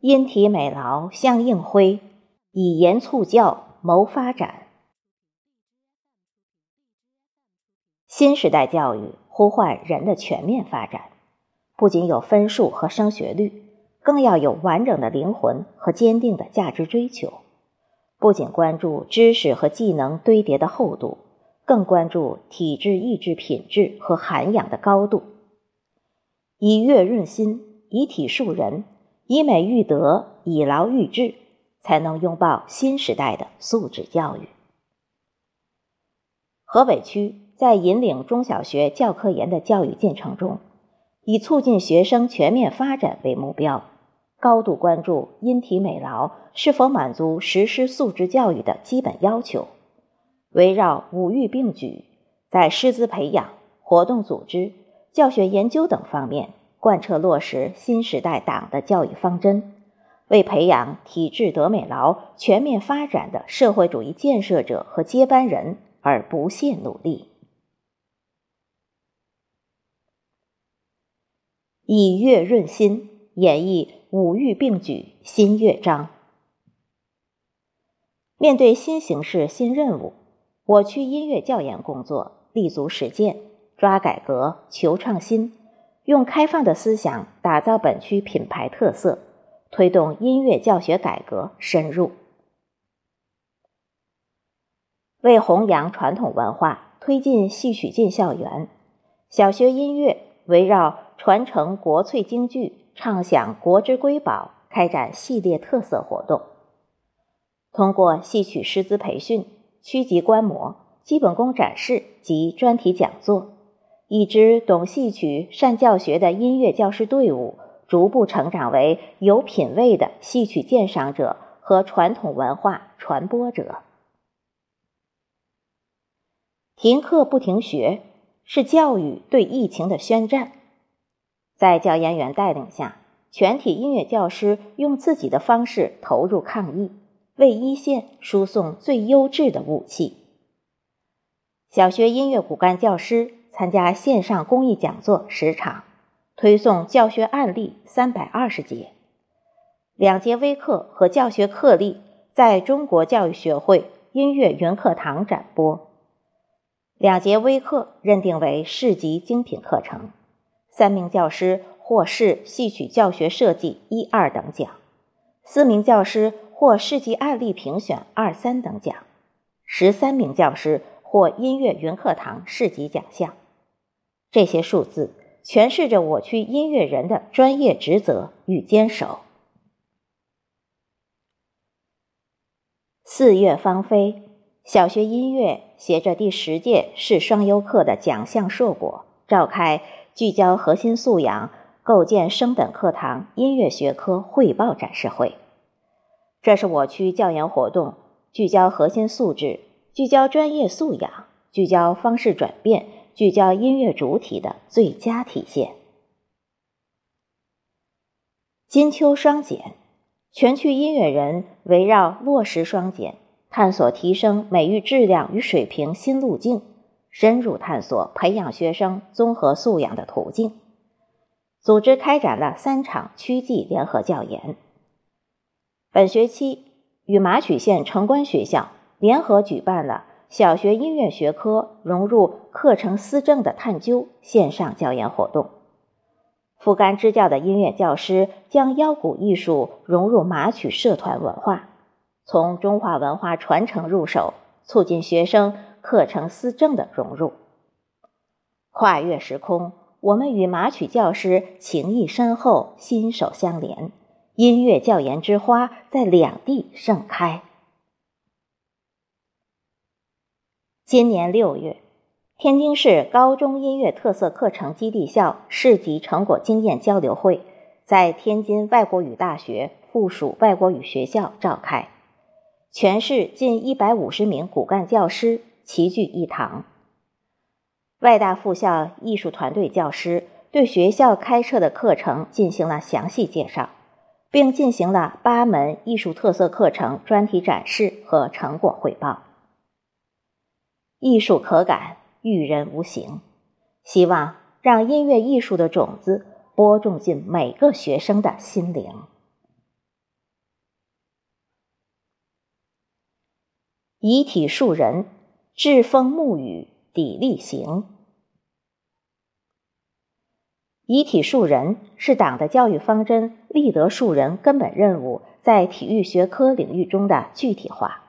因体美劳相应辉，以言促教谋发展。新时代教育呼唤人的全面发展，不仅有分数和升学率，更要有完整的灵魂和坚定的价值追求。不仅关注知识和技能堆叠的厚度，更关注体质意志品质和涵养的高度。以乐润心，以体树人，以美育德，以劳育智，才能拥抱新时代的素质教育。河北区在引领中小学教科研的教育进程中，以促进学生全面发展为目标。高度关注因体美劳是否满足实施素质教育的基本要求，围绕五育并举，在师资培养、活动组织、教学研究等方面贯彻落实新时代党的教育方针，为培养体质德美劳全面发展的社会主义建设者和接班人而不懈努力。以乐润心。演绎五育并举新乐章。面对新形势、新任务，我区音乐教研工作立足实践，抓改革、求创新，用开放的思想打造本区品牌特色，推动音乐教学改革深入。为弘扬传统文化，推进戏曲进校园，小学音乐围绕传承国粹京剧。唱响国之瑰宝，开展系列特色活动。通过戏曲师资培训、区级观摩、基本功展示及专题讲座，一支懂戏曲、善教学的音乐教师队伍，逐步成长为有品位的戏曲鉴赏者和传统文化传播者。停课不停学，是教育对疫情的宣战。在教研员带领下，全体音乐教师用自己的方式投入抗疫，为一线输送最优质的武器。小学音乐骨干教师参加线上公益讲座十场，推送教学案例三百二十节，两节微课和教学课例在中国教育学会音乐云课堂展播，两节微课认定为市级精品课程。三名教师获市戏曲教学设计一二等奖，四名教师获市级案例评选二三等奖，十三名教师获音乐云课堂市级奖项。这些数字诠释着我区音乐人的专业职责与坚守。四月芳菲，小学音乐携着第十届市双优课的奖项硕果，召开。聚焦核心素养，构建升本课堂音乐学科汇报展示会。这是我区教研活动聚焦核心素质、聚焦专业素养、聚焦方式转变、聚焦音乐主体的最佳体现。金秋双减，全区音乐人围绕落实双减，探索提升美育质量与水平新路径。深入探索培养学生综合素养的途径，组织开展了三场区际联合教研。本学期与马曲县城关学校联合举办了小学音乐学科融入课程思政的探究线上教研活动。负甘支教的音乐教师将腰鼓艺术融入马曲社团文化，从中华文化传承入手，促进学生。课程思政的融入，跨越时空，我们与马曲教师情谊深厚，心手相连，音乐教研之花在两地盛开。今年六月，天津市高中音乐特色课程基地校市级成果经验交流会在天津外国语大学附属外国语学校召开，全市近一百五十名骨干教师。齐聚一堂，外大附校艺术团队教师对学校开设的课程进行了详细介绍，并进行了八门艺术特色课程专题展示和成果汇报。艺术可感，育人无形。希望让音乐艺术的种子播种进每个学生的心灵。以体树人，栉风沐雨，砥砺行。以体树人是党的教育方针“立德树人”根本任务在体育学科领域中的具体化。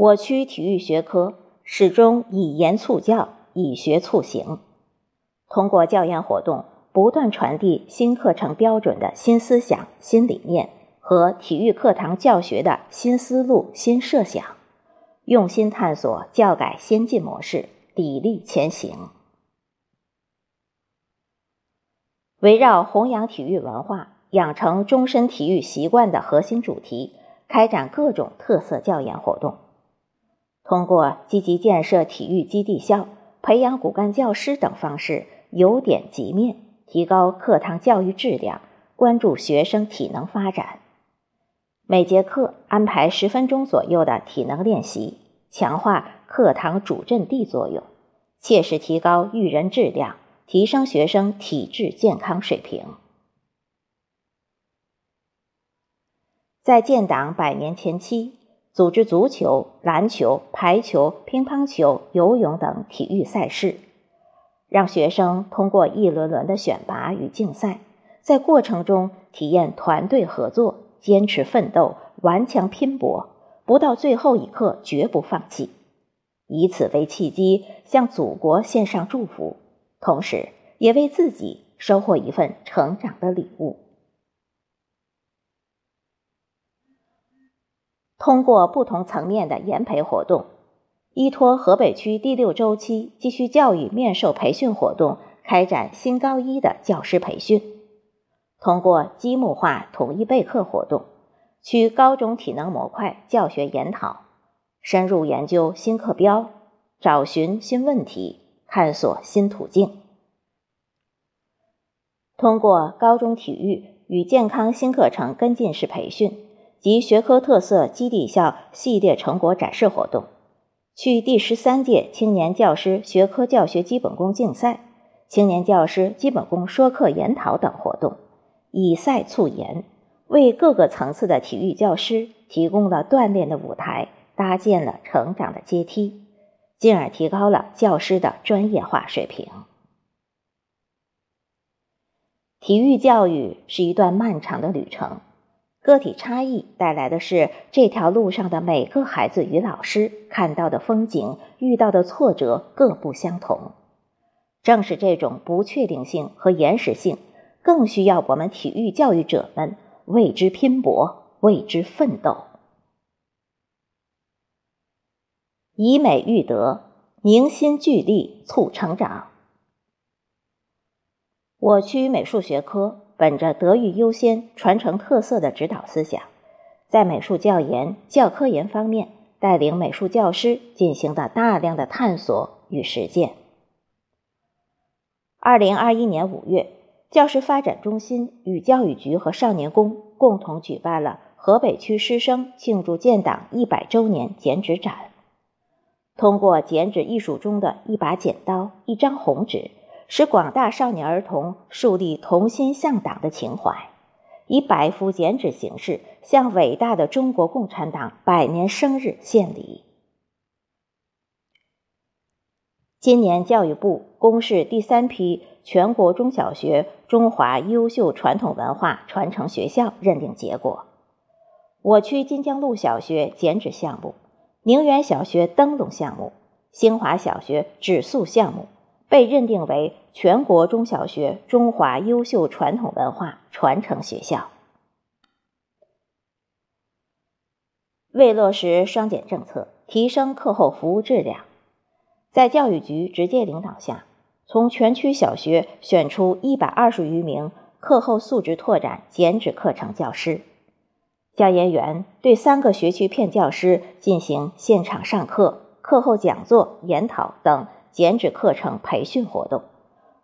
我区体育学科始终以言促教，以学促行，通过教研活动，不断传递新课程标准的新思想、新理念和体育课堂教学的新思路、新设想，用心探索教改先进模式，砥砺前行。围绕弘扬体育文化、养成终身体育习惯的核心主题，开展各种特色教研活动。通过积极建设体育基地校、培养骨干教师等方式，由点及面，提高课堂教育质量，关注学生体能发展。每节课安排十分钟左右的体能练习，强化课堂主阵地作用，切实提高育人质量。提升学生体质健康水平。在建党百年前期，组织足球、篮球、排球、乒乓球、游泳等体育赛事，让学生通过一轮轮的选拔与竞赛，在过程中体验团队合作、坚持奋斗、顽强拼搏，不到最后一刻绝不放弃，以此为契机，向祖国献上祝福。同时，也为自己收获一份成长的礼物。通过不同层面的研培活动，依托河北区第六周期继续教育面授培训活动，开展新高一的教师培训；通过积木化统一备课活动，区高中体能模块教学研讨，深入研究新课标，找寻新问题。探索新途径，通过高中体育与健康新课程跟进式培训及学科特色基地校系列成果展示活动，去第十三届青年教师学科教学基本功竞赛、青年教师基本功说课研讨等活动，以赛促研，为各个层次的体育教师提供了锻炼的舞台，搭建了成长的阶梯。进而提高了教师的专业化水平。体育教育是一段漫长的旅程，个体差异带来的是这条路上的每个孩子与老师看到的风景、遇到的挫折各不相同。正是这种不确定性和延时性，更需要我们体育教育者们为之拼搏、为之奋斗。以美育德，凝心聚力促成长。我区美术学科本着德育优先、传承特色的指导思想，在美术教研、教科研方面，带领美术教师进行了大量的探索与实践。二零二一年五月，教师发展中心与教育局和少年宫共同举办了河北区师生庆祝建党一百周年剪纸展。通过剪纸艺术中的一把剪刀、一张红纸，使广大少年儿童树立同心向党的情怀，以百幅剪纸形式向伟大的中国共产党百年生日献礼。今年，教育部公示第三批全国中小学中华优秀传统文化传承学校认定结果，我区金江路小学剪纸项目。宁远小学灯笼项目、兴华小学纸塑项目被认定为全国中小学中华优秀传统文化传承学校。为落实双减政策，提升课后服务质量，在教育局直接领导下，从全区小学选出一百二十余名课后素质拓展剪纸课程教师。教研员对三个学区片教师进行现场上课、课后讲座、研讨等剪纸课程培训活动，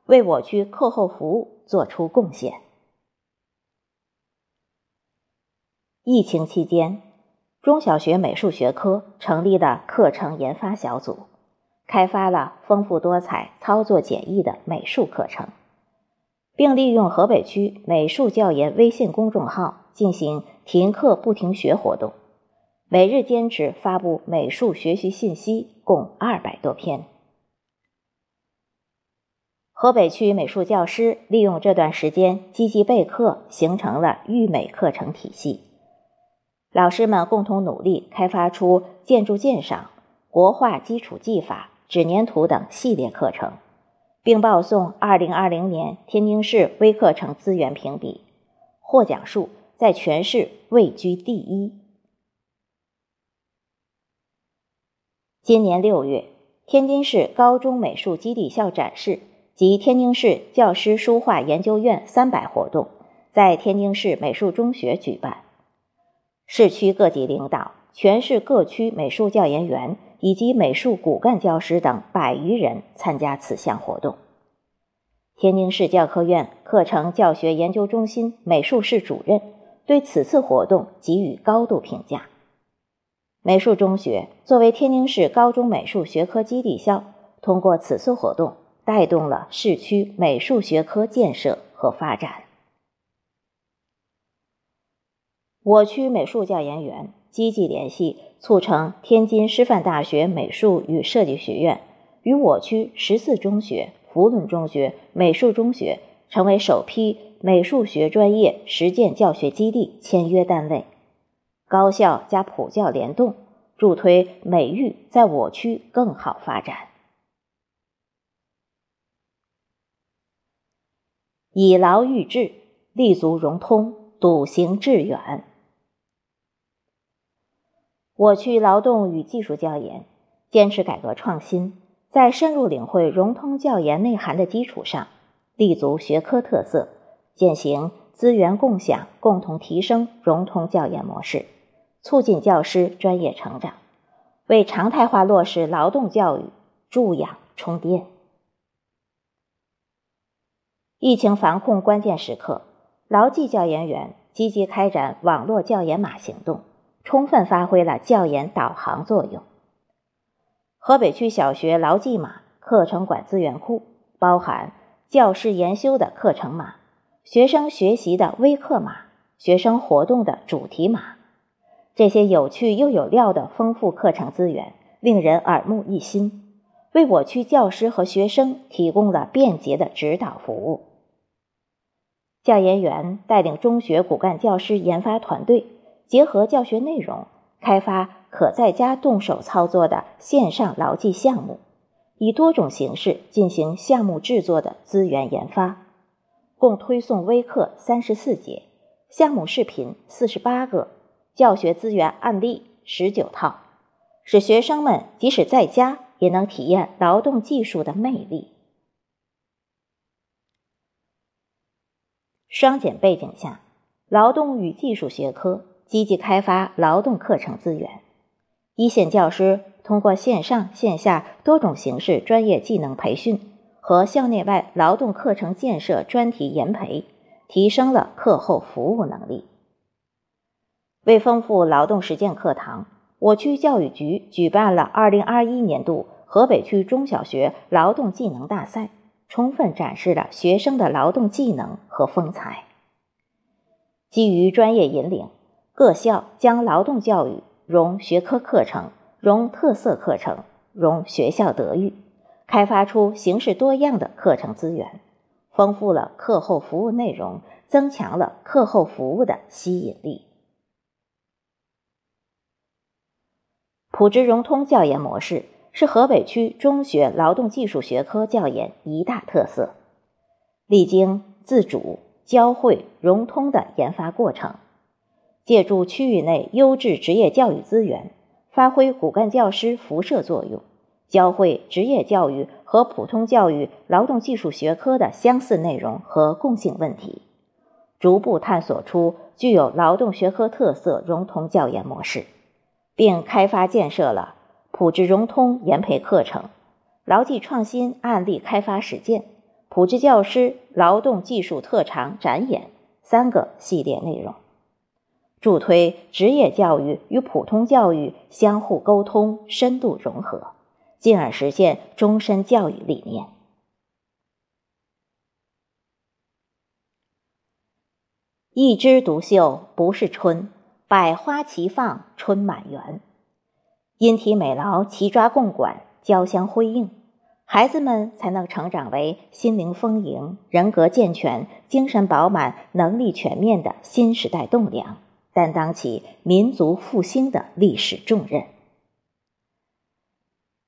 为我区课后服务作出贡献。疫情期间，中小学美术学科成立了课程研发小组，开发了丰富多彩、操作简易的美术课程，并利用河北区美术教研微信公众号进行。停课不停学活动，每日坚持发布美术学习信息共二百多篇。河北区美术教师利用这段时间积极备课，形成了育美课程体系。老师们共同努力，开发出建筑鉴赏、国画基础技法、纸粘土等系列课程，并报送2020年天津市微课程资源评比，获奖数在全市位居第一。今年六月，天津市高中美术基地校展示及天津市教师书画研究院三百活动在天津市美术中学举办。市区各级领导、全市各区美术教研员以及美术骨干教师等百余人参加此项活动。天津市教科院课程教学研究中心美术室主任对此次活动给予高度评价。美术中学作为天津市高中美术学科基地校，通过此次活动，带动了市区美术学科建设和发展。我区美术教研员积极联系，促成天津师范大学美术与设计学院与我区十四中学、福伦中学、美术中学成为首批美术学专业实践教学基地签约单位，高校加普教联动，助推美育在我区更好发展。以劳育志，立足融通，笃行致远。我区劳动与技术教研坚持改革创新，在深入领会融通教研内涵的基础上，立足学科特色，践行资源共享、共同提升融通教研模式，促进教师专业成长，为常态化落实劳动教育助养充电。疫情防控关键时刻，牢记教研员积极开展网络教研码行动。充分发挥了教研导航作用。河北区小学劳技码课程馆资源库包含教师研修的课程码、学生学习的微课码、学生活动的主题码。这些有趣又有料的丰富课程资源，令人耳目一新，为我区教师和学生提供了便捷的指导服务。教研员带领中学骨干教师研发团队。结合教学内容，开发可在家动手操作的线上牢记项目，以多种形式进行项目制作的资源研发，共推送微课三十四节，项目视频四十八个，教学资源案例十九套，使学生们即使在家也能体验劳动技术的魅力。双减背景下，劳动与技术学科。积极开发劳动课程资源，一线教师通过线上线下多种形式专业技能培训和校内外劳动课程建设专题研培，提升了课后服务能力。为丰富劳动实践课堂，我区教育局举办了2021年度河北区中小学劳动技能大赛，充分展示了学生的劳动技能和风采。基于专业引领。各校将劳动教育融学科课程、融特色课程、融学校德育，开发出形式多样的课程资源，丰富了课后服务内容，增强了课后服务的吸引力。普职融通教研模式是河北区中学劳动技术学科教研一大特色，历经自主、交汇、融通的研发过程。借助区域内优质职业教育资源，发挥骨干教师辐射作用，教会职业教育和普通教育劳动技术学科的相似内容和共性问题，逐步探索出具有劳动学科特色融通教研模式，并开发建设了普职融通研培课程、劳技创新案例开发实践、普职教师劳动技术特长展演三个系列内容。助推职业教育与普通教育相互沟通、深度融合，进而实现终身教育理念。一枝独秀不是春，百花齐放，春满园。因体美劳，齐抓共管，交相辉映，孩子们才能成长为心灵丰盈、人格健全、精神饱满、能力全面的新时代栋梁，担当起民族复兴的历史重任。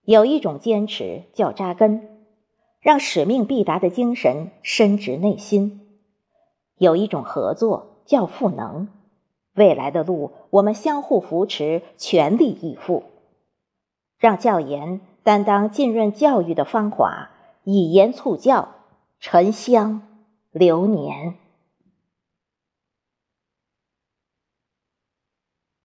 有一种坚持叫扎根，让使命必达的精神深植内心；有一种合作叫赋能，未来的路我们相互扶持，全力以赴。让教研担当浸润教育的芳华，以言促教，沉香流年。